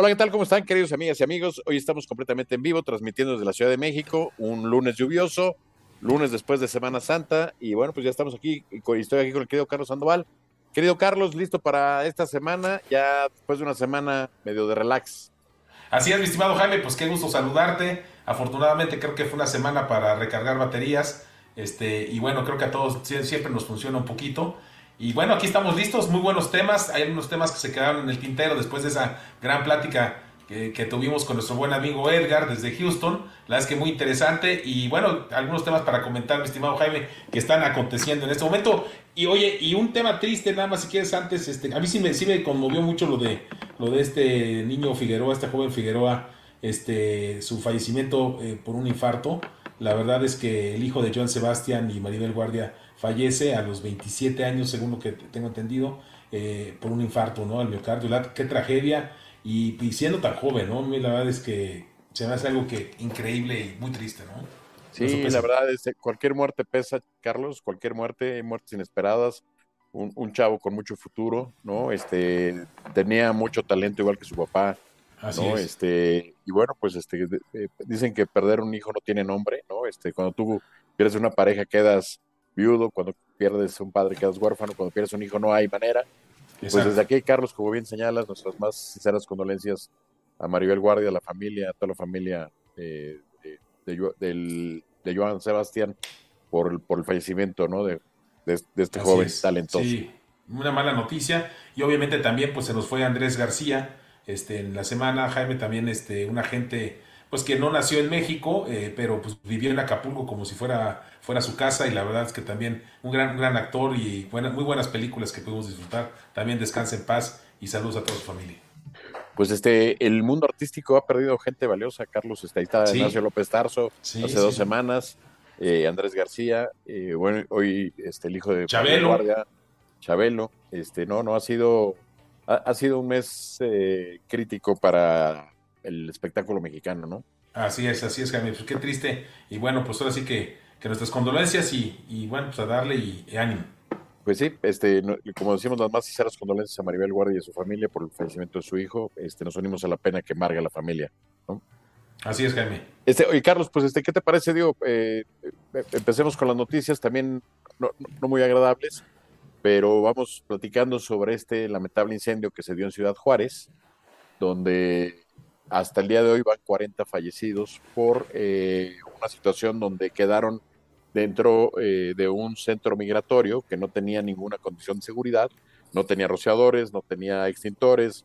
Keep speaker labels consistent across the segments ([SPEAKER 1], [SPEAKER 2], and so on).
[SPEAKER 1] Hola, ¿qué tal? ¿Cómo están, queridos amigas y amigos? Hoy estamos completamente en vivo, transmitiendo desde la Ciudad de México, un lunes lluvioso, lunes después de Semana Santa, y bueno, pues ya estamos aquí, y estoy aquí con el querido Carlos Sandoval. Querido Carlos, listo para esta semana, ya después de una semana medio de relax.
[SPEAKER 2] Así es, mi estimado Jaime, pues qué gusto saludarte. Afortunadamente creo que fue una semana para recargar baterías, este, y bueno, creo que a todos siempre nos funciona un poquito. Y bueno, aquí estamos listos, muy buenos temas. Hay algunos temas que se quedaron en el tintero después de esa gran plática que, tuvimos con nuestro buen amigo Edgar desde Houston. La verdad es que muy interesante. Y bueno, algunos temas para comentar, mi estimado Jaime, que están aconteciendo en este momento. Y oye, y un tema triste, nada más si quieres antes, este, a mí sí me, sí me conmovió mucho lo de, lo de este niño Figueroa, este joven Figueroa, este, su fallecimiento eh, por un infarto. La verdad es que el hijo de Joan Sebastián y Maribel Guardia fallece a los 27 años, según lo que tengo entendido, eh, por un infarto, ¿no? Al miocardio. qué tragedia. Y, siendo tan joven, ¿no? La verdad es que se me hace algo que increíble y muy triste, ¿no?
[SPEAKER 1] Sí, la verdad es que cualquier muerte pesa, Carlos, cualquier muerte, muertes inesperadas. Un, chavo con mucho futuro, ¿no? Este, tenía mucho talento igual que su papá, ¿no? Este, y bueno, pues este, eh, dicen que perder un hijo no tiene nombre, ¿no? Este, cuando tú pierdes una pareja quedas viudo, cuando pierdes un padre quedas huérfano, cuando pierdes un hijo no hay manera. Pues desde aquí, Carlos, como bien señalas, nuestras más sinceras condolencias a Maribel Guardia, a la familia, a toda la familia eh, de, de, Joan Sebastián por el, por el fallecimiento ¿no? de, de, este joven talentoso. Sí,
[SPEAKER 2] una mala noticia. Y obviamente también pues se nos fue Andrés García este, en la semana. Jaime también, este, un agente pues que no nació en México, eh, pero pues vivió en Acapulco como si fuera, fuera su casa y la verdad es que también un gran, gran actor y muy buenas películas que pudimos disfrutar. También descansa en paz y saludos a toda su familia.
[SPEAKER 1] Pues este, el mundo artístico ha perdido gente valiosa, Carlos, está, ahí está Ignacio López Tarso, hace dos semanas, eh, Andrés García, eh, bueno, hoy este, el hijo de
[SPEAKER 2] Chabelo.
[SPEAKER 1] Guardia, Chabelo, este, no, no, ha sido, ha sido un mes crítico para el espectáculo mexicano, ¿no?
[SPEAKER 2] Así es, así es, Jaime. Pues qué triste. Y bueno, pues ahora sí que, que nuestras condolencias y, bueno, pues a darle y, ánimo.
[SPEAKER 1] Pues sí, este, como decimos, las más sinceras condolencias a Maribel Guardia y a su familia por el fallecimiento de su hijo. Este, nos unimos a la pena que marga la familia, ¿no?
[SPEAKER 2] Así es, Jaime.
[SPEAKER 1] Este, oye, Carlos, pues este, ¿qué te parece? Digo, eh, eh, empecemos con las noticias también no, no, muy agradables, pero vamos platicando sobre este lamentable incendio que se dio en Ciudad Juárez, donde hasta el día de hoy van 40 fallecidos por eh, una situación donde quedaron dentro eh, de un centro migratorio que no tenía ninguna condición de seguridad, no tenía rociadores, no tenía extintores,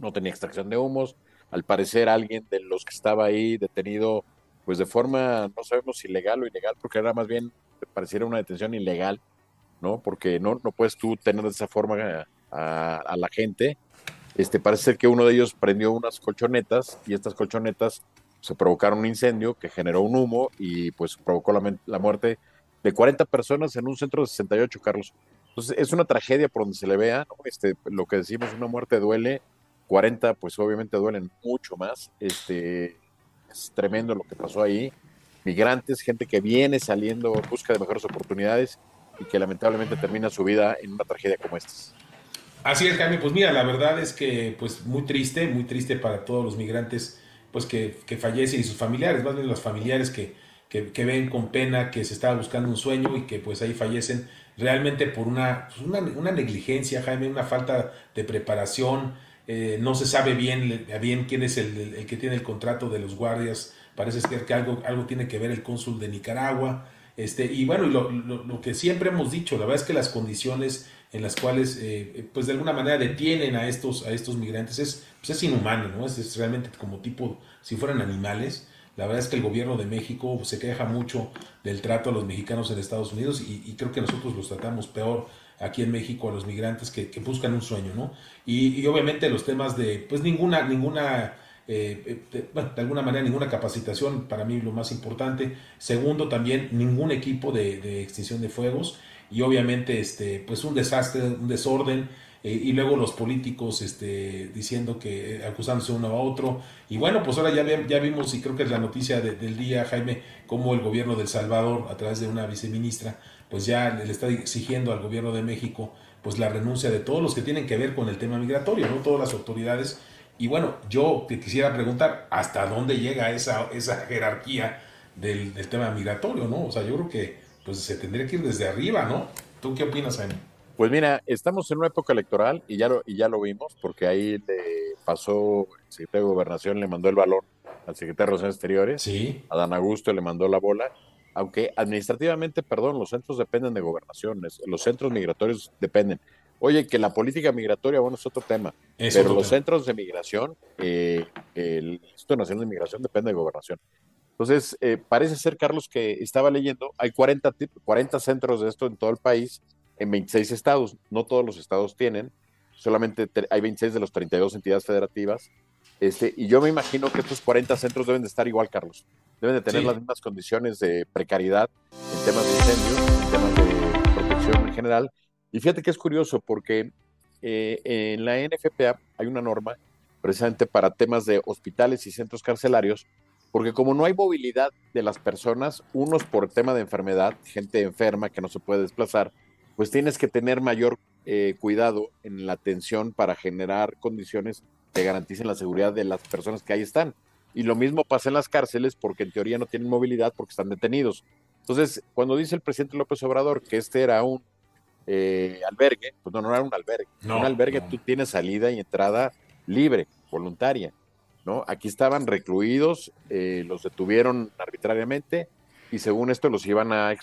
[SPEAKER 1] no tenía extracción de humos. Al parecer alguien de los que estaba ahí detenido, pues de forma, no sabemos si legal o ilegal, porque era más bien, pareciera una detención ilegal, ¿no? Porque no, no puedes tú tener de esa forma a la gente. Este, parece ser que uno de ellos prendió unas colchonetas y estas colchonetas se provocaron un incendio que generó un humo y pues provocó la, muerte de 40 personas en un centro de 68, Carlos. Entonces es una tragedia por donde se le vea, este, lo que decimos, una muerte duele, 40 pues obviamente duelen mucho más, este, es tremendo lo que pasó ahí, migrantes, gente que viene saliendo en busca de mejores oportunidades y que lamentablemente termina su vida en una tragedia como esta.
[SPEAKER 2] Así es, Jaime. Pues mira, la verdad es que pues muy triste, muy triste para todos los migrantes pues que, fallecen y sus familiares, más bien los familiares que, que, ven con pena que se estaba buscando un sueño y que pues ahí fallecen realmente por una, pues, una, negligencia, Jaime, una falta de preparación. Eh, no se sabe bien, bien quién es el, el, que tiene el contrato de los guardias. Parece ser que algo, algo tiene que ver el cónsul de Nicaragua. Este, y bueno, lo, lo, lo que siempre hemos dicho, la verdad es que las condiciones en las cuales, eh, pues de alguna manera detienen a estos, a estos migrantes, es, pues es inhumano, ¿no? Es, realmente como tipo, si fueran animales. La verdad es que el gobierno de México se queja mucho del trato a los mexicanos en Estados Unidos y, creo que nosotros los tratamos peor aquí en México a los migrantes que, buscan un sueño, ¿no? Y, obviamente los temas de, pues ninguna, ninguna, eh, de, bueno, de alguna manera ninguna capacitación, para mí lo más importante. Segundo, también ningún equipo de, de extinción de fuegos y obviamente este, pues un desastre, un desorden. Eh, y luego los políticos este, diciendo que eh, acusándose uno a otro. Y bueno, pues ahora ya, ya vimos, y creo que es la noticia del día, Jaime, cómo el gobierno del Salvador, a través de una viceministra, pues ya le está exigiendo al gobierno de México pues la renuncia de todos los que tienen que ver con el tema migratorio, ¿no? Todas las autoridades Y bueno, yo te quisiera preguntar, ¿hasta dónde llega esa, esa jerarquía del, tema migratorio, no? O sea, yo creo que pues, se tendría que ir desde arriba, ¿no? ¿Tú qué opinas, Jaime?
[SPEAKER 1] Pues mira, estamos en una época electoral y ya lo, y ya lo vimos, porque ahí le pasó, el secretario de Gobernación le mandó el balón al secretario de Relaciones Exteriores,
[SPEAKER 2] sí.
[SPEAKER 1] a Dan Augusto le mandó la bola, aunque administrativamente, perdón, los centros dependen de gobernaciones, los centros migratorios dependen. Oye, que la política migratoria, bueno, es otro tema, pero los centros de migración, eh, el Instituto Nacional de Migración depende de gobernación. Entonces, eh, parece ser, Carlos, que estaba leyendo, hay 40, 40 centros de esto en todo el país, en 26 estados, no todos los estados tienen, solamente hay 26 de los 32 entidades federativas, este, y yo me imagino que estos 40 centros deben de estar igual, Carlos, deben de tener las mismas condiciones de precariedad en temas de incendio, en temas de protección en general, y fíjate que es curioso porque eh, en la NFPA hay una norma precisamente para temas de hospitales y centros carcelarios, porque como no hay movilidad de las personas, unos por tema de enfermedad, gente enferma que no se puede desplazar, pues tienes que tener mayor eh, cuidado en la atención para generar condiciones que garanticen la seguridad de las personas que ahí están. Y lo mismo pasa en las cárceles porque en teoría no tienen movilidad porque están detenidos. Entonces, cuando dice el presidente López Obrador que este era un eh, albergue, pues no, no era un albergue. un albergue tú tienes salida y entrada libre, voluntaria. ¿no? Aquí estaban recluidos, eh, los detuvieron arbitrariamente y según esto los iban a,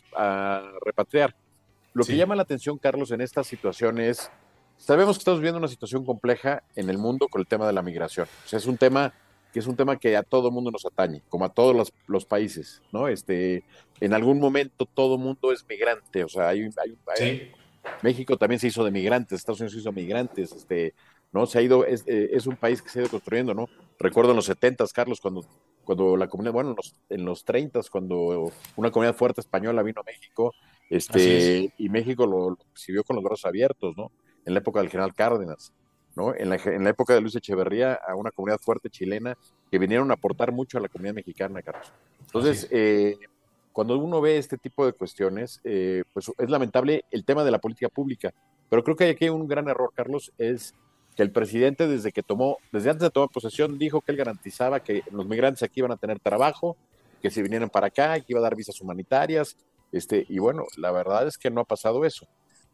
[SPEAKER 1] repatriar. Lo que llama la atención, Carlos, en esta situación es, sabemos que estamos viviendo una situación compleja en el mundo con el tema de la migración. O sea, es un tema que es un tema que a todo mundo nos atañe, como a todos los, países, ¿no? Este, en algún momento todo mundo es migrante, o sea, hay, hay, México también se hizo de migrantes, Estados Unidos se hizo migrantes, este, ¿no? Se ha ido, es, eh, es, un país que se ha ido construyendo, ¿no? Recuerdo en los 70, Carlos, cuando, cuando la comunidad, bueno, en los, en los 30, cuando una comunidad fuerte española vino a México, este, y México lo, recibió con los brazos abiertos, ¿no? En la época del general Cárdenas, ¿no? En la, en la época de Luis Echeverría, a una comunidad fuerte chilena que vinieron a aportar mucho a la comunidad mexicana, Carlos. Entonces, eh, cuando uno ve este tipo de cuestiones, eh, pues es lamentable el tema de la política pública. Pero creo que hay aquí un gran error, Carlos, es que el presidente desde que tomó, desde antes de tomar posesión, dijo que él garantizaba que los migrantes aquí iban a tener trabajo, que si vinieran para acá, que iba a dar visas humanitarias, este, y bueno, la verdad es que no ha pasado eso.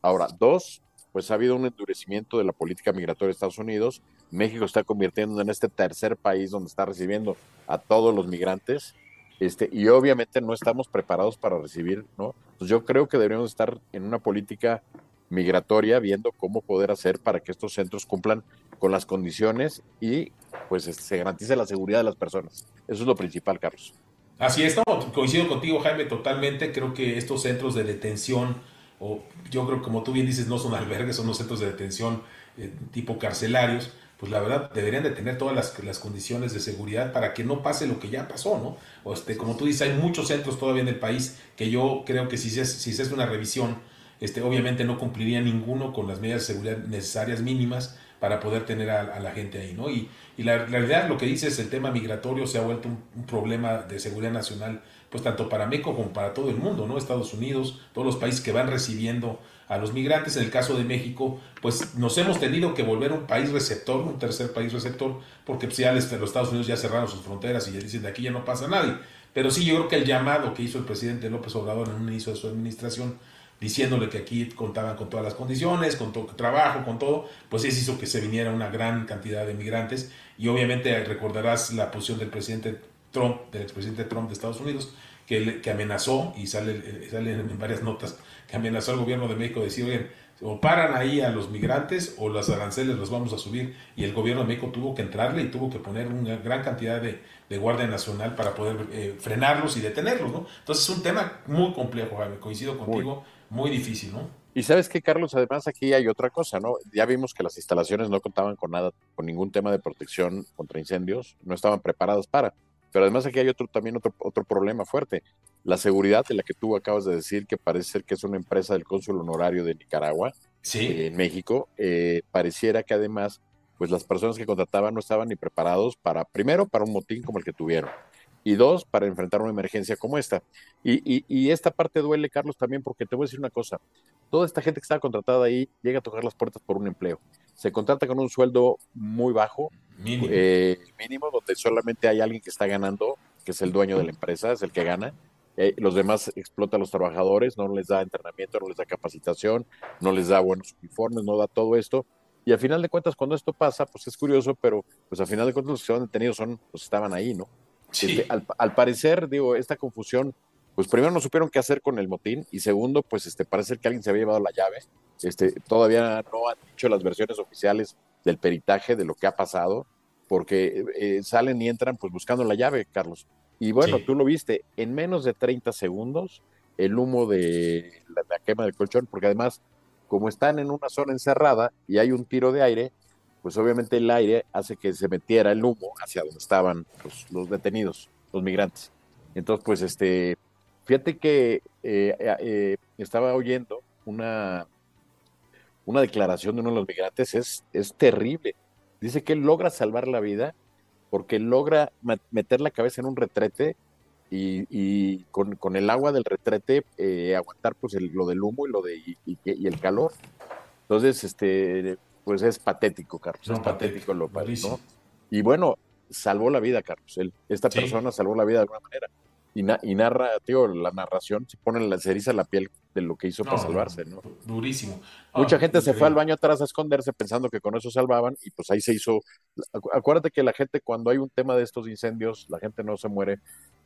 [SPEAKER 1] Ahora, dos, pues ha habido un endurecimiento de la política migratoria de Estados Unidos. México está convirtiendo en este tercer país donde está recibiendo a todos los migrantes este, y obviamente no estamos preparados para recibir, ¿no? Pues yo creo que deberíamos estar en una política migratoria viendo cómo poder hacer para que estos centros cumplan con las condiciones y pues se garantice la seguridad de las personas. Eso es lo principal, Carlos.
[SPEAKER 2] Así es, coincido contigo, Jaime, totalmente. Creo que estos centros de detención, o yo creo como tú bien dices, no son albergues, son los centros de detención eh, tipo carcelarios, pues la verdad deberían de tener todas las, las, condiciones de seguridad para que no pase lo que ya pasó, ¿no? O este, como tú dices, hay muchos centros todavía en el país que yo creo que si se, si se hace una revisión, este, obviamente no cumpliría ninguno con las medidas de seguridad necesarias mínimas para poder tener a, la gente ahí, ¿no? Y, y la, realidad, lo que dices, el tema migratorio se ha vuelto un, problema de seguridad nacional, pues tanto para México como para todo el mundo, ¿no? Estados Unidos, todos los países que van recibiendo a los migrantes. En el caso de México, pues nos hemos tenido que volver un país receptor, un tercer país receptor, porque pues, ya los Estados Unidos ya cerraron sus fronteras y ya dicen de aquí ya no pasa nadie. Pero sí, yo creo que el llamado que hizo el presidente López Obrador en un inicio de su administración, diciéndole que aquí contaban con todas las condiciones, con todo trabajo, con todo, pues eso hizo que se viniera una gran cantidad de migrantes. Y obviamente recordarás la posición del presidente Trump, del expresidente Trump de Estados Unidos, que, que amenazó, y sale, sale en varias notas, que amenazó al gobierno de México de decir, oye, o paran ahí a los migrantes o los aranceles los vamos a subir. Y el gobierno de México tuvo que entrarle y tuvo que poner una gran cantidad de, de Guardia Nacional para poder eh, frenarlos y detenerlos, ¿no? Entonces es un tema muy complejo, Jaime, coincido contigo, muy, muy difícil, ¿no?
[SPEAKER 1] Y sabes que, Carlos, además aquí hay otra cosa, ¿no? Ya vimos que las instalaciones no contaban con nada, con ningún tema de protección contra incendios, no estaban preparadas para. Pero además aquí hay otro, también otro, otro problema fuerte. La seguridad de la que tú acabas de decir, que parece ser que es una empresa del cónsul honorario de Nicaragua, eh, en México, eh, pareciera que además, pues las personas que contrataban no estaban ni preparados para, primero, para un motín como el que tuvieron, y dos, para enfrentar una emergencia como esta. Y, y, esta parte duele, Carlos, también porque te voy a decir una cosa. toda esta gente que estaba contratada ahí llega a tocar las puertas por un empleo. Se contrata con un sueldo muy bajo, mínimo, eh, mínimo donde solamente hay alguien que está ganando, que es el dueño de la empresa, es el que gana. Eh, los demás explota a los trabajadores, no les da entrenamiento, no les da capacitación, no les da buenos uniformes, no da todo esto. Y al final de cuentas, cuando esto pasa, pues es curioso, pero pues al final de cuentas los que se han detenido son los que estaban ahí, ¿no? Este, al, al, parecer, digo, esta confusión pues primero no supieron qué hacer con el motín y segundo, pues este, parece que alguien se había llevado la llave. Este, todavía no han dicho las versiones oficiales del peritaje de lo que ha pasado, porque eh, salen y entran pues buscando la llave, Carlos. Y bueno, tú lo viste, en menos de 30 segundos, el humo de la, quema del colchón, porque además, como están en una zona encerrada y hay un tiro de aire, pues obviamente el aire hace que se metiera el humo hacia donde estaban los, los detenidos, los migrantes. Entonces, pues este, Fíjate que eh, eh, estaba oyendo una, una declaración de uno de los migrantes, es, es terrible. Dice que él logra salvar la vida porque logra meter la cabeza en un retrete y, con, el agua del retrete eh, aguantar pues lo del humo y lo de y, el calor. Entonces, este, pues es patético, Carlos, es patético, lo ¿no? Y bueno, salvó la vida, Carlos. esta persona salvó la vida de alguna manera y, narra, tío, la narración se pone la ceriza la piel de lo que hizo para salvarse, ¿no?
[SPEAKER 2] Durísimo.
[SPEAKER 1] Mucha gente se fue al baño atrás a esconderse pensando que con eso salvaban y pues ahí se hizo. Acuérdate que la gente cuando hay un tema de estos incendios, la gente no se muere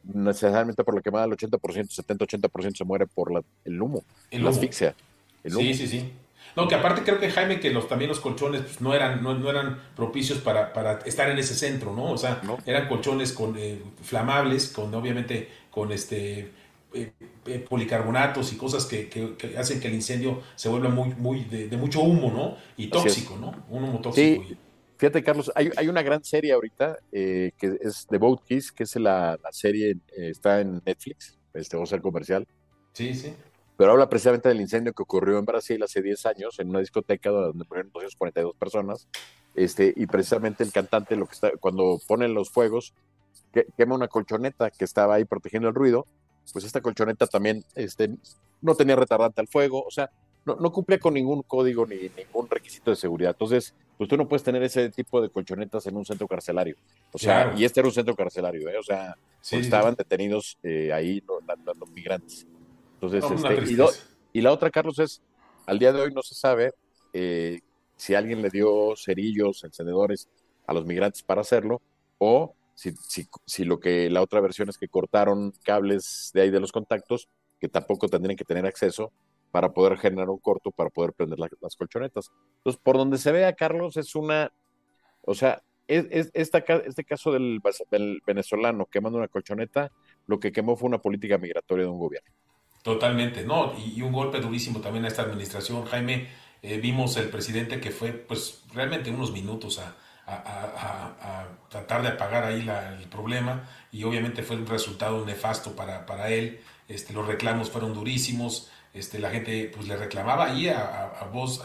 [SPEAKER 1] necesariamente por la quemada, el 80%, 70-80% se muere por el humo, la asfixia.
[SPEAKER 2] Sí, sí, sí. No, que aparte creo que Jaime, que los, también los colchones pues, no, eran, no, eran propicios para, para, estar en ese centro, ¿no? O sea, eran colchones con eh, flamables, con obviamente con este eh, eh, policarbonatos y cosas que, que, hacen que el incendio se vuelva muy, muy de, mucho humo, ¿no? Y tóxico, ¿no? Un humo tóxico.
[SPEAKER 1] Sí. Fíjate, Carlos, hay, hay, una gran serie ahorita que es The Boat Kiss, que es la, la serie, está en Netflix, este va a ser comercial.
[SPEAKER 2] Sí, sí
[SPEAKER 1] pero habla precisamente del incendio que ocurrió en Brasil hace 10 años en una discoteca donde murieron 242 personas. Este, y precisamente el cantante, lo que está, cuando ponen los fuegos, que, quema una colchoneta que estaba ahí protegiendo el ruido. Pues esta colchoneta también este, no tenía retardante al fuego, o sea, no, no cumplía con ningún código ni ningún requisito de seguridad. Entonces, pues tú no puedes tener ese tipo de colchonetas en un centro carcelario. O sea, y este era un centro carcelario, ¿eh? o sea, estaban detenidos eh, ahí los migrantes. Entonces, este, y, la otra, Carlos, es, al día de hoy no se sabe eh, si alguien le dio cerillos, encendedores a los migrantes para hacerlo, o si, si, si, lo que la otra versión es que cortaron cables de ahí de los contactos, que tampoco tendrían que tener acceso para poder generar un corto, para poder prender las colchonetas. Entonces, por donde se vea, Carlos, es una, o sea, es, esta, este caso del, del venezolano quemando una colchoneta, lo que quemó fue una política migratoria de un gobierno.
[SPEAKER 2] Totalmente, ¿no? Y, un golpe durísimo también a esta administración. Jaime, eh, vimos el presidente que fue, pues, realmente unos minutos a, tratar de apagar ahí el problema y obviamente fue un resultado nefasto para, para él. Este, los reclamos fueron durísimos. Este, la gente pues le reclamaba ahí a, voz,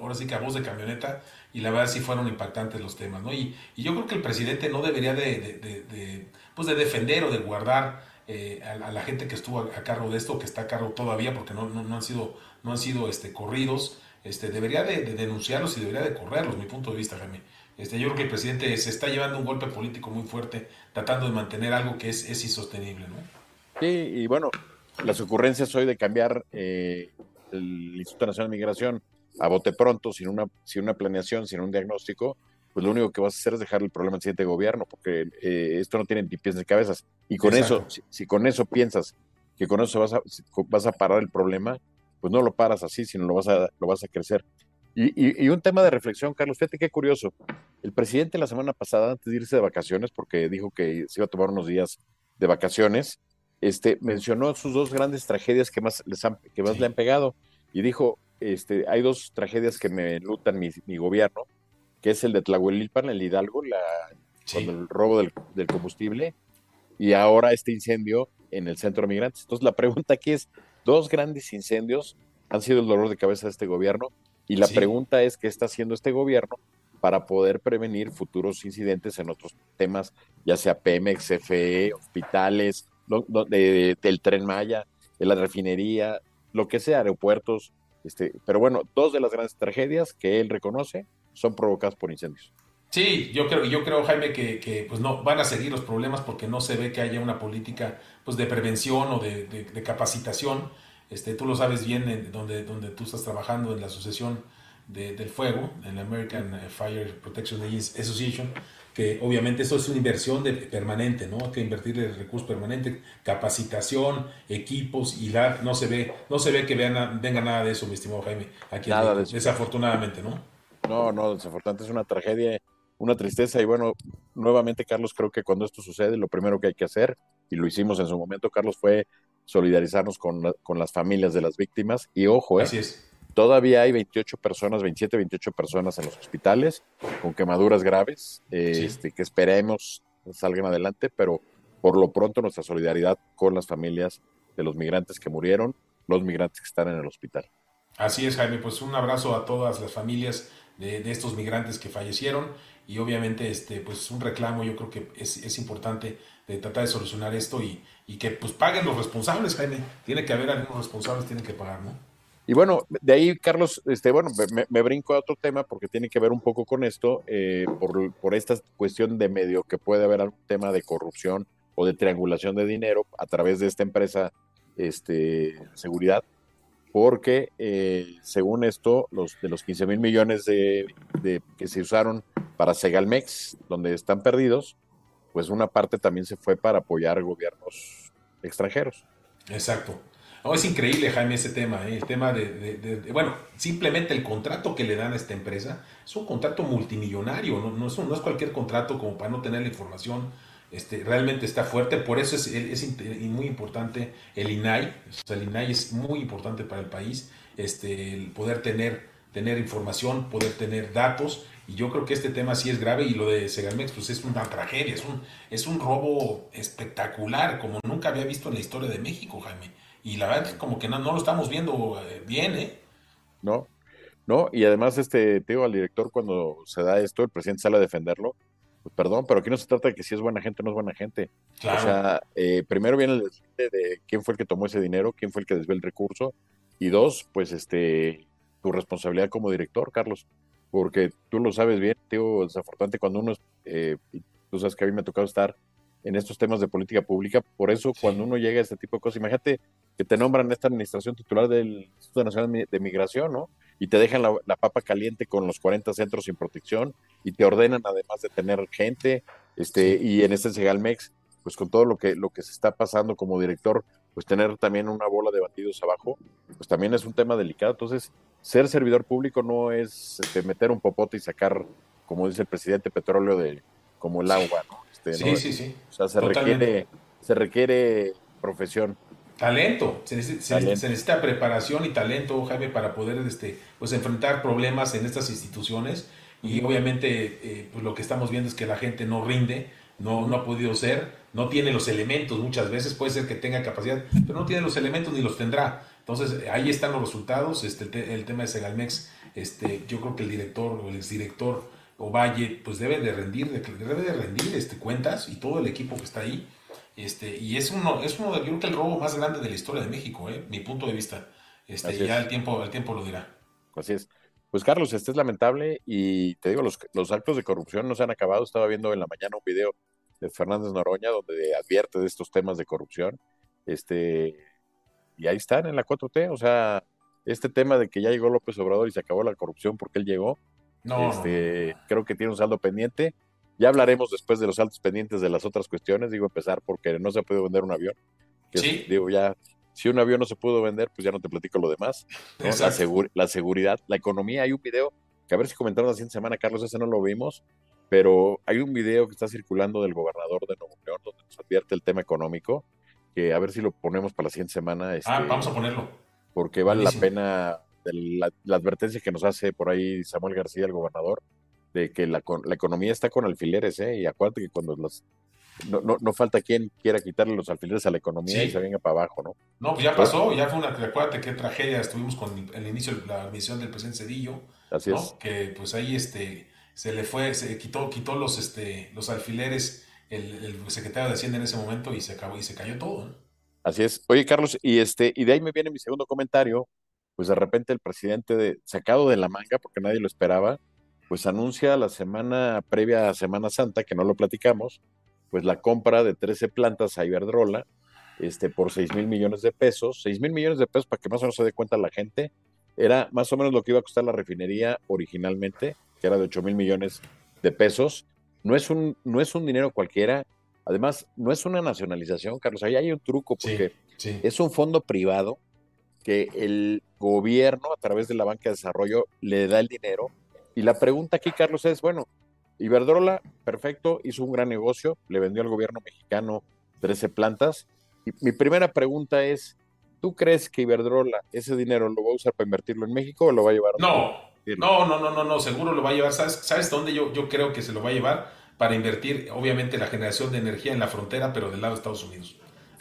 [SPEAKER 2] ahora sí que a voz de camioneta, y la verdad sí fueron impactantes los temas, ¿no? Y, yo creo que el presidente no debería de, pues de defender o de guardar eh, a, la gente que estuvo a, cargo de esto, que está a cargo todavía, porque no, no, han sido, no han sido este, corridos, este, debería de, denunciarlos y debería de correrlos, mi punto de vista, Jaime. Este, yo creo que el presidente se está llevando un golpe político muy fuerte, tratando de mantener algo que es, es insostenible, ¿no?
[SPEAKER 1] Sí, y bueno, las ocurrencias hoy de cambiar eh, el Instituto Nacional de Migración a bote pronto, sin una, sin una planeación, sin un diagnóstico, pues lo único que vas a hacer es dejar el problema al siguiente gobierno, porque eh, esto no tiene ni pies ni cabezas. Y con eso, si, con eso piensas que con eso vas a, vas a parar el problema, pues no lo paras así, sino lo vas a, lo vas a crecer. Y, un tema de reflexión, Carlos, fíjate qué curioso. El presidente la semana pasada, antes de irse de vacaciones, porque dijo que se iba a tomar unos días de vacaciones, este, mencionó sus dos grandes tragedias que más, les han, que más le han pegado. Y dijo, este, hay dos tragedias que me lutan mi, mi gobierno que es el de Tlahuelilpan, el Hidalgo, la, el robo del, combustible, y ahora este incendio en el centro de migrantes. Entonces la pregunta aquí es, dos grandes incendios han sido el dolor de cabeza de este gobierno, y la pregunta es, ¿qué está haciendo este gobierno para poder prevenir futuros incidentes en otros temas, ya sea Pemex, CFE, hospitales, del tren Maya, de la refinería, lo que sea, aeropuertos, Este, pero bueno, dos de las grandes tragedias que él reconoce son provocadas por incendios.
[SPEAKER 2] Sí, yo creo, yo creo, Jaime, que, pues no van a seguir los problemas porque no se ve que haya una política pues de prevención o de, capacitación. Este, tú lo sabes bien donde, donde tú estás trabajando en la asociación del fuego, en la American Fire Protection Association, que obviamente eso es una inversión de, permanente, ¿no? Hay que invertir el recurso permanente, capacitación, equipos y la, no se ve, no se ve que vean, venga nada de eso, mi estimado Jaime, aquí nada de eso. desafortunadamente, ¿no?
[SPEAKER 1] No, no, desafortunadamente es una tragedia una tristeza y bueno, nuevamente Carlos, creo que cuando esto sucede, lo primero que hay que hacer, y lo hicimos en su momento, Carlos, fue solidarizarnos con, con las familias de las víctimas y ojo, ¿eh?
[SPEAKER 2] Así es.
[SPEAKER 1] Todavía hay 28 personas, 27, 28 personas en los hospitales con quemaduras graves, este, que esperemos salgan adelante, pero por lo pronto nuestra solidaridad con las familias de los migrantes que murieron, los migrantes que están en el hospital.
[SPEAKER 2] Así es, Jaime, pues un abrazo a todas las familias de, estos migrantes que fallecieron. Y obviamente este pues un reclamo yo creo que es, es importante de tratar de solucionar esto y, y, que pues paguen los responsables Jaime. Tiene que haber algunos responsables tienen que pagar no
[SPEAKER 1] y bueno de ahí Carlos este bueno me, brinco a otro tema porque tiene que ver un poco con esto eh, por, por esta cuestión de medio que puede haber algún tema de corrupción o de triangulación de dinero a través de esta empresa este seguridad porque eh, según esto, los de los 15 mil millones de, que se usaron para Segalmex, donde están perdidos, pues una parte también se fue para apoyar gobiernos extranjeros.
[SPEAKER 2] Exacto. es increíble, Jaime, ese tema. ¿eh? El tema de, bueno, simplemente el contrato que le dan a esta empresa es un contrato multimillonario, no, no, es, no es cualquier contrato como para no tener la información este, realmente está fuerte, por eso es, es, muy importante el INAI, el INAI es muy importante para el país, este, el poder tener, tener información, poder tener datos, y yo creo que este tema sí es grave, y lo de Segalmex pues es una tragedia, es un, es un robo espectacular, como nunca había visto en la historia de México, Jaime, y la verdad es como que no, no lo estamos viendo eh, bien, ¿eh?
[SPEAKER 1] No, no, y además este, te digo al director cuando se da esto, el presidente sale a defenderlo, pues perdón, pero aquí no se trata de que si es buena gente o no es buena gente. O sea, eh, primero viene el desvío de quién fue el que tomó ese dinero, quién fue el que desvió el recurso, y dos, pues este, tu responsabilidad como director, Carlos, porque tú lo sabes bien, tío, desafortunadamente cuando uno es, eh, tú sabes que a mí me ha tocado estar en estos temas de política pública, por eso cuando uno llega a este tipo de cosas, imagínate que te nombran esta administración titular del Instituto Nacional de Migración, ¿no? Y te dejan la, papa caliente con los 40 centros sin protección y te ordenan además de tener gente, este, y en este Segalmex, pues con todo lo que, lo que se está pasando como director, pues tener también una bola de bandidos abajo, pues también es un tema delicado. Entonces, ser servidor público no es este, meter un popote y sacar, como dice el presidente, petróleo de como el agua, ¿no? Este,
[SPEAKER 2] sí, sí, sí.
[SPEAKER 1] O sea, se requiere, se requiere profesión.
[SPEAKER 2] Talento. Se necesita, preparación y talento, Jaime, para poder este, pues, enfrentar problemas en estas instituciones. Y obviamente eh, pues lo que estamos viendo es que la gente no rinde, no, no ha podido ser, no tiene los elementos muchas veces, puede ser que tenga capacidad, pero no tiene los elementos ni los tendrá. Entonces ahí están los resultados. Este, el tema de Segalmex, este, yo creo que el director o el exdirector Ovalle pues debe de rendir, debe de rendir este, cuentas y todo el equipo que está ahí este, y es uno, es uno de, yo creo que el robo más grande de la historia de México, ¿eh? mi punto de vista. Este, ya el tiempo, el tiempo lo dirá.
[SPEAKER 1] Así es. Pues Carlos, este es lamentable y te digo, los, los actos de corrupción no se han acabado. Estaba viendo en la mañana un video de Fernández Noroña donde advierte de estos temas de corrupción. Este, y ahí están en la 4T. O sea, este tema de que ya llegó López Obrador y se acabó la corrupción porque él llegó, no, este, creo que tiene un saldo pendiente. Ya hablaremos después de los altos pendientes de las otras cuestiones. Digo, empezar porque no se puede vender un avión.
[SPEAKER 2] sí.
[SPEAKER 1] Digo, ya, si un avión no se pudo vender, pues ya no te platico lo demás. La, la, seguridad, la economía. Hay un video que a ver si comentaron la siguiente semana, Carlos, ese no lo vimos, pero hay un video que está circulando del gobernador de Nuevo León donde nos advierte el tema económico, que a ver si lo ponemos para la siguiente semana.
[SPEAKER 2] Este, ah, vamos a ponerlo.
[SPEAKER 1] Porque vale la pena la, la, advertencia que nos hace por ahí Samuel García, el gobernador, de que la, la economía está con alfileres, ¿eh? Y acuérdate que cuando los no, no, no, falta quien quiera quitarle los alfileres a la economía y se venga para abajo, ¿no?
[SPEAKER 2] No, pues ya pasó, ya fue una, acuérdate qué tragedia estuvimos con el inicio de la misión del presidente Cedillo,
[SPEAKER 1] Así
[SPEAKER 2] ¿no?
[SPEAKER 1] es.
[SPEAKER 2] Que pues ahí este se le fue, se quitó, quitó los este los alfileres el, el secretario de Hacienda en ese momento y se acabó y se cayó todo,
[SPEAKER 1] Así es. Oye, Carlos, y este, y de ahí me viene mi segundo comentario, pues de repente el presidente, sacado de la manga, porque nadie lo esperaba, pues anuncia la semana previa a Semana Santa, que no lo platicamos, pues la compra de 13 plantas a Iberdrola, este, por 6 mil millones de pesos. 6 mil millones de pesos, para que más o menos se dé cuenta la gente, era más o menos lo que iba a costar la refinería originalmente, que era de 8 mil millones de pesos. No es, un, no es un dinero cualquiera, además no es una nacionalización, Carlos, ahí hay un truco, porque es un fondo privado que el gobierno a través de la banca de desarrollo le da el dinero. Y la pregunta aquí, Carlos, es, bueno, Iberdrola, perfecto, hizo un gran negocio, le vendió al gobierno mexicano 13 plantas. Y mi primera pregunta es, ¿tú crees que Iberdrola ese dinero lo va a usar para invertirlo en México o lo va a llevar a
[SPEAKER 2] No, no, no, no, no, no, seguro lo va a llevar. ¿Sabes, ¿Sabes dónde yo, yo creo que se lo va a llevar? Para invertir, obviamente, la generación de energía en la frontera, pero del lado de Estados Unidos.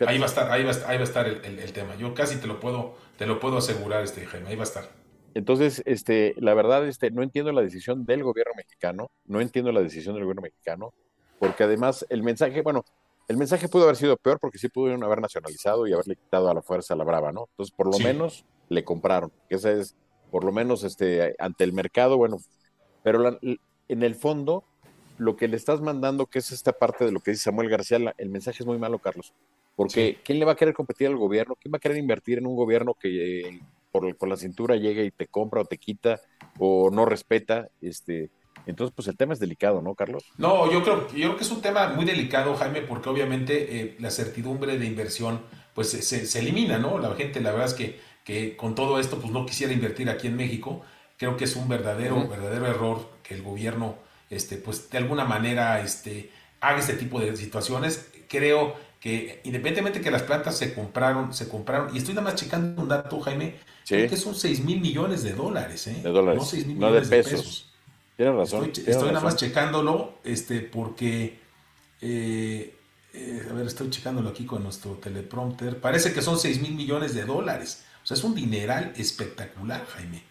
[SPEAKER 2] Ahí va a estar, ahí va, ahí va a estar el, el, tema. Yo casi te lo puedo, te lo puedo asegurar, este Jaime, ahí va a estar.
[SPEAKER 1] Entonces, este, la verdad, este, no entiendo la decisión del gobierno mexicano, no entiendo la decisión del gobierno mexicano, porque además el mensaje, bueno, el mensaje pudo haber sido peor porque sí pudieron haber nacionalizado y haberle quitado a la fuerza a la brava, ¿no? Entonces, por lo menos le compraron, que esa es, por lo menos, este, ante el mercado, bueno, pero en el fondo, lo que le estás mandando, que es esta parte de lo que dice Samuel García, el mensaje es muy malo, Carlos. Porque ¿quién le va a querer competir al gobierno? ¿Quién va a querer invertir en un gobierno que eh, por, con la cintura llega y te compra o te quita o no respeta? Este, entonces, pues el tema es delicado, ¿no, Carlos?
[SPEAKER 2] No, yo creo, yo creo que es un tema muy delicado, Jaime, porque obviamente eh, la certidumbre de inversión pues se, se, elimina, ¿no? La gente, la verdad es que, que con todo esto, pues no quisiera invertir aquí en México. Creo que es un verdadero, verdadero error que el gobierno, este, pues de alguna manera, este, haga este tipo de situaciones. Creo que independientemente que las plantas se compraron, se compraron, y estoy nada más checando un dato, Jaime, creo que son 6 mil millones de dólares, ¿eh?
[SPEAKER 1] De dólares. No 6 mil millones de pesos. Tienes razón.
[SPEAKER 2] Estoy, nada más checándolo, este, porque, eh, eh, a ver, estoy checándolo aquí con nuestro teleprompter, parece que son 6 mil millones de dólares. O sea, es un dineral espectacular, Jaime.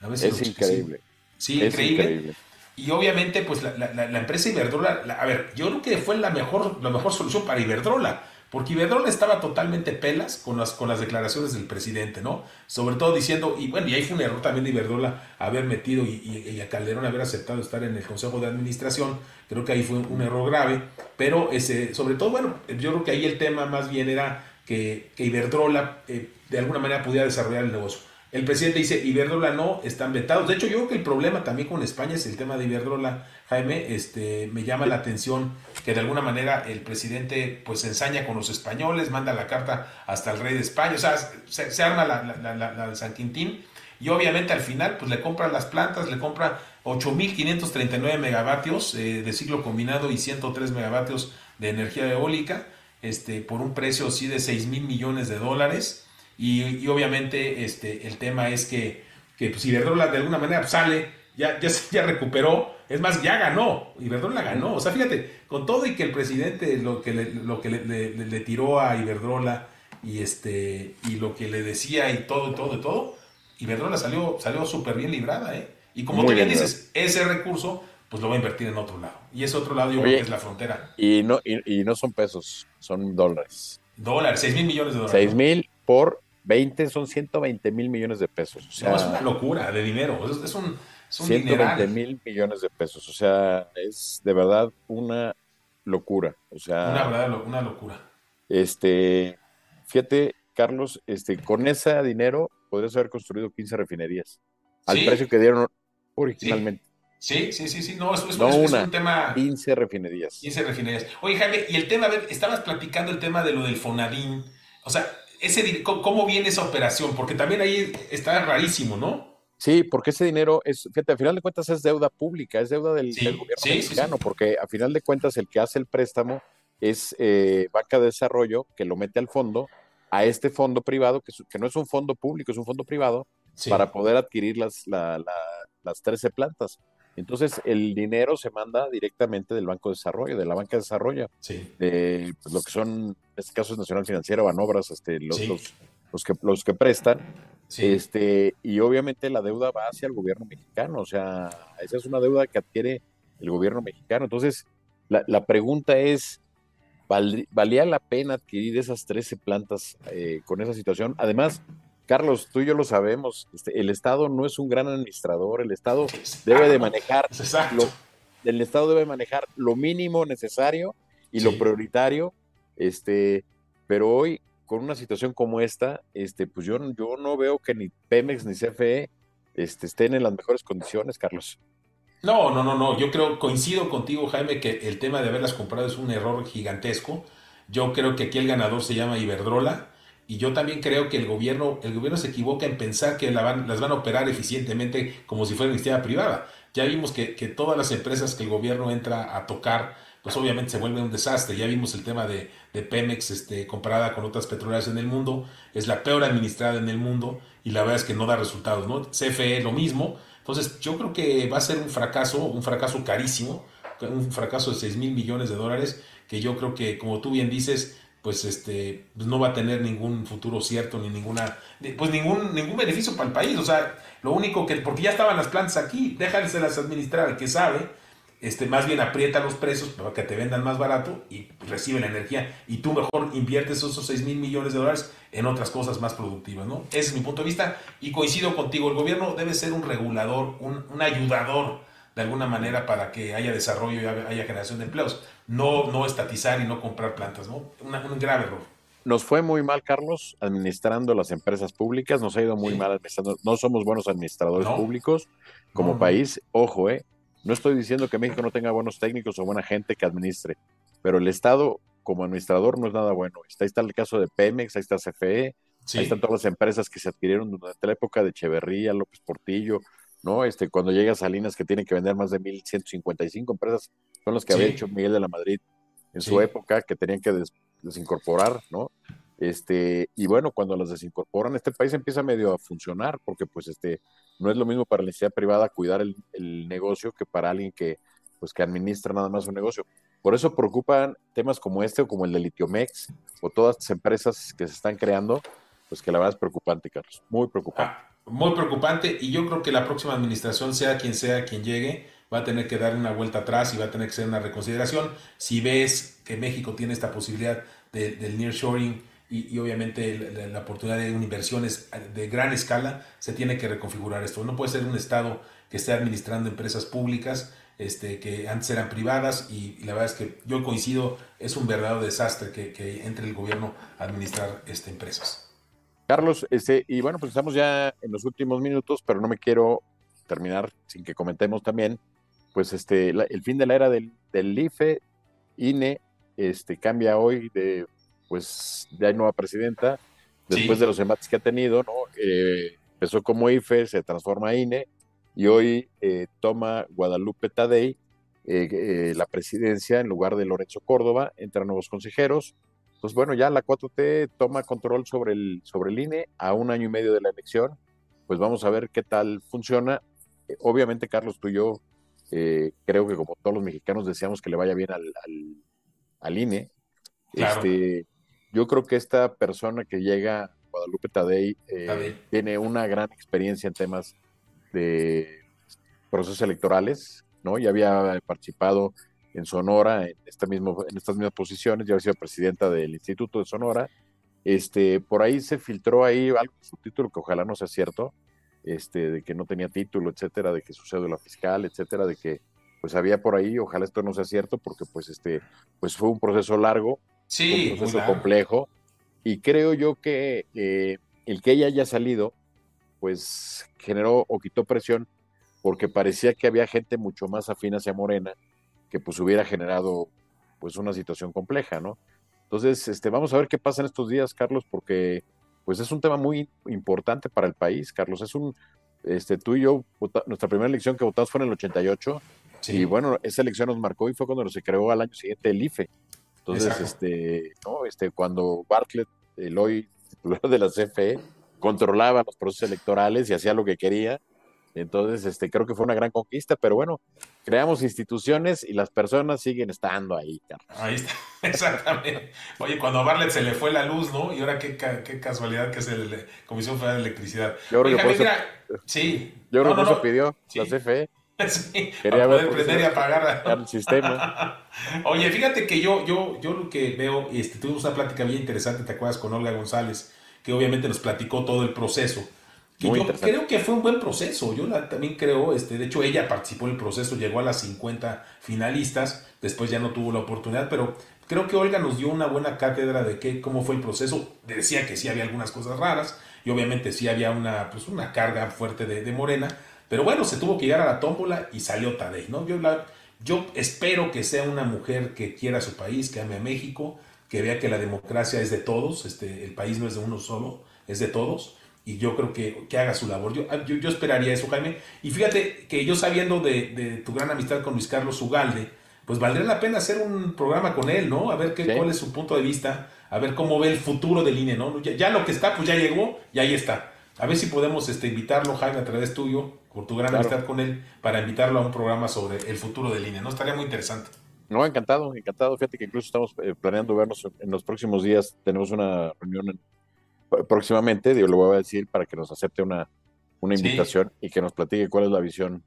[SPEAKER 1] A ver si es increíble.
[SPEAKER 2] Sí, increíble. Y obviamente, pues la, la, empresa Iberdrola, a ver, yo creo que fue la mejor, la mejor solución para Iberdrola, porque Iberdrola estaba totalmente pelas con las, con las declaraciones del presidente, ¿no? Sobre todo diciendo, y bueno, y ahí fue un error también de Iberdrola haber metido y, a Calderón haber aceptado estar en el Consejo de Administración, creo que ahí fue un error grave, pero ese, sobre todo, bueno, yo creo que ahí el tema más bien era que, que Iberdrola eh, de alguna manera pudiera desarrollar el negocio. El presidente dice, Iberdrola no, están vetados. De hecho, yo creo que el problema también con España es el tema de Iberdrola. Jaime, este, me llama la atención que de alguna manera el presidente pues ensaña con los españoles, manda la carta hasta el rey de España, o sea, se, arma la, de San Quintín y obviamente al final pues le compra las plantas, le compra 8.539 megavatios eh, de ciclo combinado y 103 megavatios de energía eólica este, por un precio así de 6 mil millones de dólares. Y, obviamente este, el tema es que, que pues, Iberdrola de alguna manera sale, ya, ya, ya recuperó, es más, ya ganó, Iberdrola ganó. O sea, fíjate, con todo y que el presidente lo que le, lo que le, tiró a Iberdrola y, este, y lo que le decía y todo, todo, todo, Iberdrola salió, salió súper bien librada, ¿eh? Y como tú bien dices, ese recurso pues lo va a invertir en otro lado. Y ese otro lado yo creo que es la frontera.
[SPEAKER 1] Y no, y, no son pesos, son dólares.
[SPEAKER 2] Dólares, 6 mil millones de dólares.
[SPEAKER 1] 6 mil por 20 son 120 mil millones de pesos. O sea,
[SPEAKER 2] es una locura de dinero. Es, un, es
[SPEAKER 1] 120 mil millones de pesos. O sea, es de verdad una locura. O sea,
[SPEAKER 2] una verdad, una locura.
[SPEAKER 1] Este, fíjate, Carlos, este, con ese dinero podrías haber construido 15 refinerías al precio que dieron originalmente.
[SPEAKER 2] Sí, sí, sí, sí, no, es, un tema.
[SPEAKER 1] 15 refinerías.
[SPEAKER 2] 15 refinerías. Oye, Jaime, y el tema, a ver, estabas platicando el tema de lo del Fonadín. O sea, ese, ¿cómo viene esa operación? Porque también ahí está rarísimo, ¿no?
[SPEAKER 1] Sí, porque ese dinero es, fíjate, a final de cuentas es deuda pública, es deuda del, gobierno mexicano, porque a final de cuentas el que hace el préstamo es eh, Banca de Desarrollo, que lo mete al fondo, a este fondo privado, que, que no es un fondo público, es un fondo privado, para poder adquirir las, las 13 plantas. Entonces, el dinero se manda directamente del Banco de Desarrollo, de la Banca de Desarrollo, de pues, lo que son, en este caso es Nacional Financiero, Banobras, este, los, los, que, los que prestan, este, y obviamente la deuda va hacia el gobierno mexicano, o sea, esa es una deuda que adquiere el gobierno mexicano. Entonces, la, pregunta es, ¿valía la pena adquirir esas 13 plantas eh, con esa situación? Además, Carlos, tú y yo lo sabemos, este, el Estado no es un gran administrador, el Estado debe de manejar lo, el Estado debe manejar lo mínimo necesario y lo prioritario, este, pero hoy con una situación como esta, este, pues yo, yo no veo que ni Pemex ni CFE este, estén en las mejores condiciones, Carlos.
[SPEAKER 2] No, no, no, no. Yo creo, coincido contigo, Jaime, que el tema de haberlas comprado es un error gigantesco. Yo creo que aquí el ganador se llama Iberdrola. Y yo también creo que el gobierno, el gobierno se equivoca en pensar que las van a operar eficientemente como si fuera iniciativa privada. Ya vimos que, que, todas las empresas que el gobierno entra a tocar, pues obviamente se vuelve un desastre. Ya vimos el tema de, de Pemex este, comparada con otras petroleras en el mundo. Es la peor administrada en el mundo y la verdad es que no da resultados. ¿no? CFE lo mismo. Entonces yo creo que va a ser un fracaso, un fracaso carísimo, un fracaso de 6 mil millones de dólares, que yo creo que, como tú bien dices, pues este pues no va a tener ningún futuro cierto ni ninguna pues ningún ningún beneficio para el país. O sea lo único que porque ya estaban las plantas aquí déjaselas administrar al que sabe este más bien aprieta los precios para que te vendan más barato y recibe la energía. Y tú mejor inviertes esos 6 mil millones de dólares en otras cosas más productivas no ese es mi punto de vista y coincido contigo. El gobierno debe ser un regulador un, un ayudador de alguna manera para que haya desarrollo y haya generación de empleos. No, no estatizar y no comprar plantas, ¿no? un grave error.
[SPEAKER 1] Nos fue muy mal, Carlos, administrando las empresas públicas, nos ha ido muy mal administrando, no somos buenos administradores públicos como país, ojo, eh, no estoy diciendo que México no tenga buenos técnicos o buena gente que administre, pero el Estado como administrador no es nada bueno. Está, ahí está el caso de Pemex, ahí está CFE, ahí están todas las empresas que se adquirieron durante la época de Echeverría, López Portillo, ¿no? Este, cuando llega Salinas que tiene que vender más de 1.155 empresas, son las que había hecho Miguel de la Madrid en su época, que tenían que desincorporar, ¿no? Este, y bueno, cuando las desincorporan, este país empieza medio a funcionar, porque pues este, no es lo mismo para la necesidad privada cuidar el, negocio que para alguien que, pues, que administra nada más un negocio. Por eso preocupan temas como este o como el de Litiomex o todas estas empresas que se están creando, pues que la verdad es preocupante, Carlos, muy preocupante. Ah,
[SPEAKER 2] muy preocupante y yo creo que la próxima administración, sea quien sea quien llegue, va a tener que dar una vuelta atrás y va a tener que ser una reconsideración. Si ves que México tiene esta posibilidad del nearshoring y, y obviamente la, oportunidad de inversiones de gran escala, se tiene que reconfigurar esto. No puede ser un Estado que esté administrando empresas públicas este, que antes eran privadas y, la verdad es que yo coincido, es un verdadero desastre que, que entre el gobierno a administrar este, empresas.
[SPEAKER 1] Carlos, este, y bueno, pues estamos ya en los últimos minutos, pero no me quiero terminar sin que comentemos también, pues este, el fin de la era del, del IFE, INE, este, cambia hoy de, pues ya hay nueva presidenta, después de los embates que ha tenido, ¿no? Eh, empezó como IFE, se transforma a INE, y hoy eh, toma Guadalupe Tadei eh, la presidencia en lugar de Lorenzo Córdoba, entran nuevos consejeros, pues bueno, ya la 4T toma control sobre el, sobre el INE a un año y medio de la elección. Pues vamos a ver qué tal funciona. Eh, obviamente, Carlos, tú y yo eh, creo que como todos los mexicanos deseamos que le vaya bien al, al, INE. Este, yo creo que esta persona que llega, Guadalupe Tadei, eh, tiene una gran experiencia en temas de procesos electorales, ¿no? Ya había participado en Sonora, en, este mismo, en estas mismas posiciones, ya había sido presidenta del Instituto de Sonora. Este, por ahí se filtró ahí algo su título que ojalá no sea cierto, este, de que no tenía título, etcétera, de que su cédula fiscal, etcétera, de que pues había por ahí, ojalá esto no sea cierto, porque pues este, pues fue un proceso largo,
[SPEAKER 2] sí,
[SPEAKER 1] un proceso complejo, y creo yo que eh, el que ella haya salido, pues generó o quitó presión, porque parecía que había gente mucho más afín hacia Morena, que pues hubiera generado pues una situación compleja, ¿no? Entonces, este, vamos a ver qué pasa en estos días, Carlos, porque pues es un tema muy importante para el país, Carlos. Es un, este, tú y yo, nuestra primera elección que votamos fue en el 88, y bueno, esa elección nos marcó y fue cuando se creó al año siguiente el IFE. Entonces, este, no, este, cuando Bartlett, el hoy titular de la CFE, controlaba los procesos electorales y hacía lo que quería, entonces, este, creo que fue una gran conquista, pero bueno, creamos instituciones y las personas siguen estando ahí.
[SPEAKER 2] Ahí está, exactamente. Oye, cuando a Barlet se le fue la luz, ¿no? Y ahora qué, qué casualidad que es el Comisión Federal de Electricidad.
[SPEAKER 1] Yo creo
[SPEAKER 2] que
[SPEAKER 1] sí. Yo creo que eso pidió la CFE.
[SPEAKER 2] Sí, Quería poder prender y apagar
[SPEAKER 1] el sistema.
[SPEAKER 2] Oye, fíjate que yo, yo, yo lo que veo, este, tuvimos una plática bien interesante, ¿te acuerdas? Con Olga González que obviamente nos platicó todo el proceso. Que yo creo que fue un buen proceso, yo también creo, este, de hecho ella participó en el proceso, llegó a las 50 finalistas, después ya no tuvo la oportunidad, pero creo que Olga nos dio una buena cátedra de qué, cómo fue el proceso, decía que sí había algunas cosas raras, y obviamente sí había una, pues una carga fuerte de, de Morena, pero bueno, se tuvo que llegar a la tómbola y salió Tadei, ¿no? Yo, la, yo espero que sea una mujer que quiera a su país, que ame a México, que vea que la democracia es de todos, este, el país no es de uno solo, es de todos, y yo creo que, que haga su labor. Yo, yo, esperaría eso, Jaime. Y fíjate que yo sabiendo de, tu gran amistad con Luis Carlos Ugalde, pues valdría la pena hacer un programa con él, ¿no? A ver qué, cuál es su punto de vista, a ver cómo ve el futuro del INE, ¿no? Ya, ya, lo que está, pues ya llegó y ahí está. A ver si podemos este, invitarlo, Jaime, a través tuyo, por tu gran amistad con él, para invitarlo a un programa sobre el futuro del INE, ¿no? Estaría muy interesante.
[SPEAKER 1] No, encantado, encantado. Fíjate que incluso estamos eh, planeando vernos en los próximos días. Tenemos una reunión próximamente, digo, lo voy a decir para que nos acepte una, una invitación y que nos platique cuál es la visión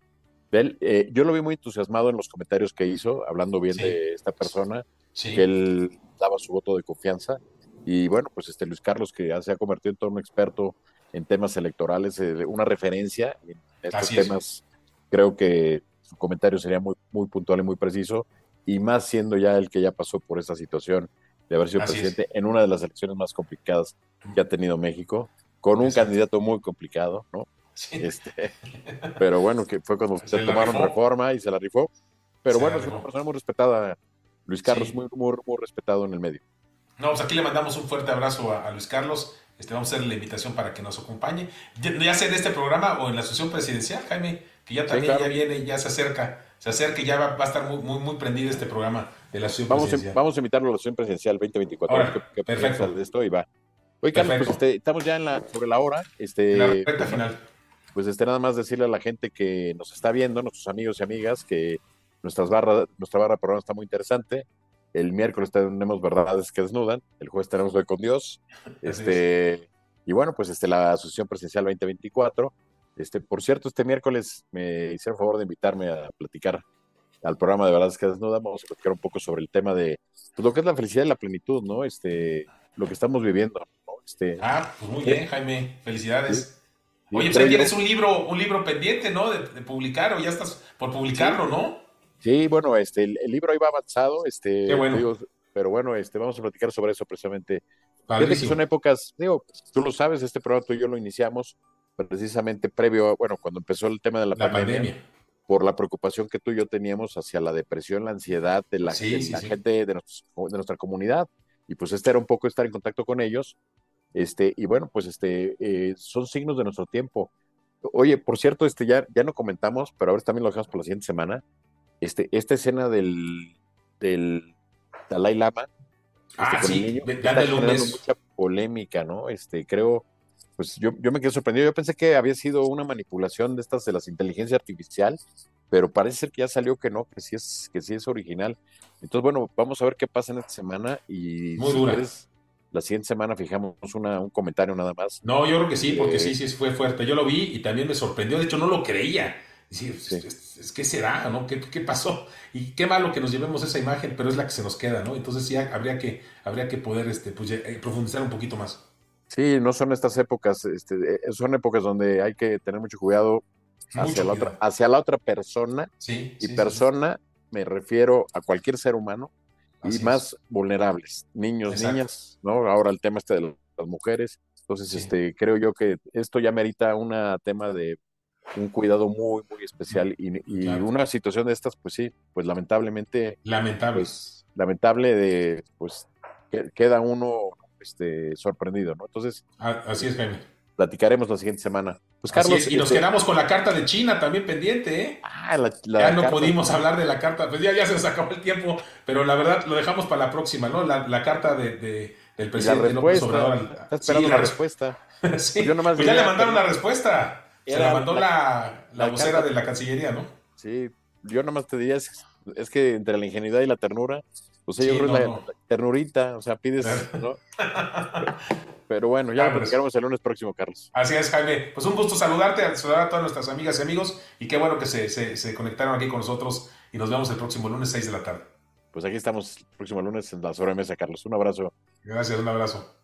[SPEAKER 1] de él. Eh, yo lo vi muy entusiasmado en los comentarios que hizo, hablando bien de esta persona, que él daba su voto de confianza. Y bueno, pues este Luis Carlos, que ya se ha convertido en todo un experto en temas electorales, eh, una referencia en estos temas. Creo que su comentario sería muy, muy puntual y muy preciso, y más siendo ya el que ya pasó por esta situación de haber sido presidente en una de las elecciones más complicadas que ha tenido México, con un candidato muy complicado, ¿no? Este, pero bueno, que fue cuando se, tomaron reforma y se la rifó. Pero bueno, es una persona muy respetada, Luis Carlos, muy, muy, muy, respetado en el medio.
[SPEAKER 2] No, pues aquí le mandamos un fuerte abrazo a Luis Carlos. Este, vamos a hacer la invitación para que nos acompañe, ya, sea en este programa o en la asociación presidencial, Jaime, que ya también ya viene, ya se acerca, se acerca y ya va, a estar muy, muy, muy prendido este programa de la asociación
[SPEAKER 1] vamos
[SPEAKER 2] presidencial.
[SPEAKER 1] vamos a invitarlo a la asociación presidencial 2024.
[SPEAKER 2] perfecto.
[SPEAKER 1] De esto y va. Oye, Carlos, pues este, estamos ya en la, sobre la hora. Este,
[SPEAKER 2] la recta final.
[SPEAKER 1] Pues este, nada más decirle a la gente que nos está viendo, nuestros amigos y amigas, que nuestras barras, nuestra barra de programa está muy interesante. El miércoles tenemos verdades que desnudan, el jueves tenemos hoy con Dios. Este, y bueno, pues este, la Asociación Presidencial 2024. Este, por cierto, este miércoles me hicieron favor de invitarme a platicar al programa de Verdades que Desnuda. Vamos a platicar un poco sobre el tema de pues, lo que es la felicidad y la plenitud, ¿no? Este, lo que estamos viviendo. ¿no? Este,
[SPEAKER 2] ah, pues muy bien, Jaime. Felicidades. Oye, pues tienes un libro, un libro pendiente, ¿no? De, publicar, o ya estás por publicarlo, ¿no?
[SPEAKER 1] Sí, bueno, este, el, libro ahí va avanzado, este, pero bueno, este, vamos a platicar sobre eso precisamente Fíjate que son épocas, digo, tú lo sabes, este programa tú y yo lo iniciamos precisamente previo, bueno, cuando empezó el tema de la, pandemia, por la preocupación que tú y yo teníamos hacia la depresión, la ansiedad de la, gente de, nuestra comunidad. Y pues este era un poco estar en contacto con ellos. Este, y bueno, pues este, eh, son signos de nuestro tiempo. Oye, por cierto, este ya, ya no comentamos, pero ahora también lo dejamos por la siguiente semana. Este, esta escena del, del Dalai Lama,
[SPEAKER 2] Ah, este, sí,
[SPEAKER 1] mucha polémica, ¿no? Este, creo, pues yo, yo me quedé sorprendido. Yo pensé que había sido una manipulación de estas de las inteligencias artificial, pero parece ser que ya salió que no, que sí es, que sí es original. Entonces, bueno, vamos a ver qué pasa en esta semana y
[SPEAKER 2] Muy dura.
[SPEAKER 1] la siguiente semana fijamos una, un comentario nada más.
[SPEAKER 2] No, yo creo que sí, porque eh, sí, sí fue fuerte. Yo lo vi y también me sorprendió. De hecho, no lo creía. Sí, Es, que será, ¿no? ¿Qué, ¿Qué, pasó? Y qué malo que nos llevemos esa imagen, pero es la que se nos queda, ¿no? Entonces sí habría que, habría que poder este, pues, eh, profundizar un poquito más.
[SPEAKER 1] Sí, no son estas épocas, este, eh, son épocas donde hay que tener mucho cuidado hacia, la, Otra, hacia la otra persona.
[SPEAKER 2] Sí,
[SPEAKER 1] y persona me refiero a cualquier ser humano y más vulnerables, niños, niñas, ¿no? Ahora el tema este de las mujeres. Entonces, este, creo yo que esto ya merita un tema de un cuidado muy, muy especial. Y, una situación de estas, pues sí, pues lamentablemente.
[SPEAKER 2] Lamentable.
[SPEAKER 1] Pues, lamentable de, pues, queda uno este, sorprendido, ¿no? Entonces.
[SPEAKER 2] Así es, Jaime.
[SPEAKER 1] Platicaremos la siguiente semana. Pues Carlos.
[SPEAKER 2] Y nos este quedamos con la carta de China también pendiente, ¿eh?
[SPEAKER 1] Ah, la,
[SPEAKER 2] ya no pudimos hablar de la carta, pues ya, ya se nos acabó el tiempo, pero la verdad lo dejamos para la próxima, ¿no? La, carta de, del presidente
[SPEAKER 1] López Obrador. Está esperando la, respuesta.
[SPEAKER 2] sí. Pues, pues ya le mandaron la respuesta. Se la mandó la, la, vocera de la Cancillería, ¿no?
[SPEAKER 1] Sí, yo nomás te diría, es, que entre la ingenuidad y la ternura, pues yo creo la, ternurita, o sea, pides, ¿no? Pero bueno, ya lo platicaremos el lunes próximo, Carlos.
[SPEAKER 2] Así es, Jaime. Pues un gusto saludarte, saludar a todas nuestras amigas y amigos, y qué bueno que se, se, se conectaron aquí con nosotros, y nos vemos el próximo lunes, 6 de la tarde.
[SPEAKER 1] Pues aquí estamos el próximo lunes en la sobremesa, Carlos. Un abrazo.
[SPEAKER 2] Gracias, un abrazo.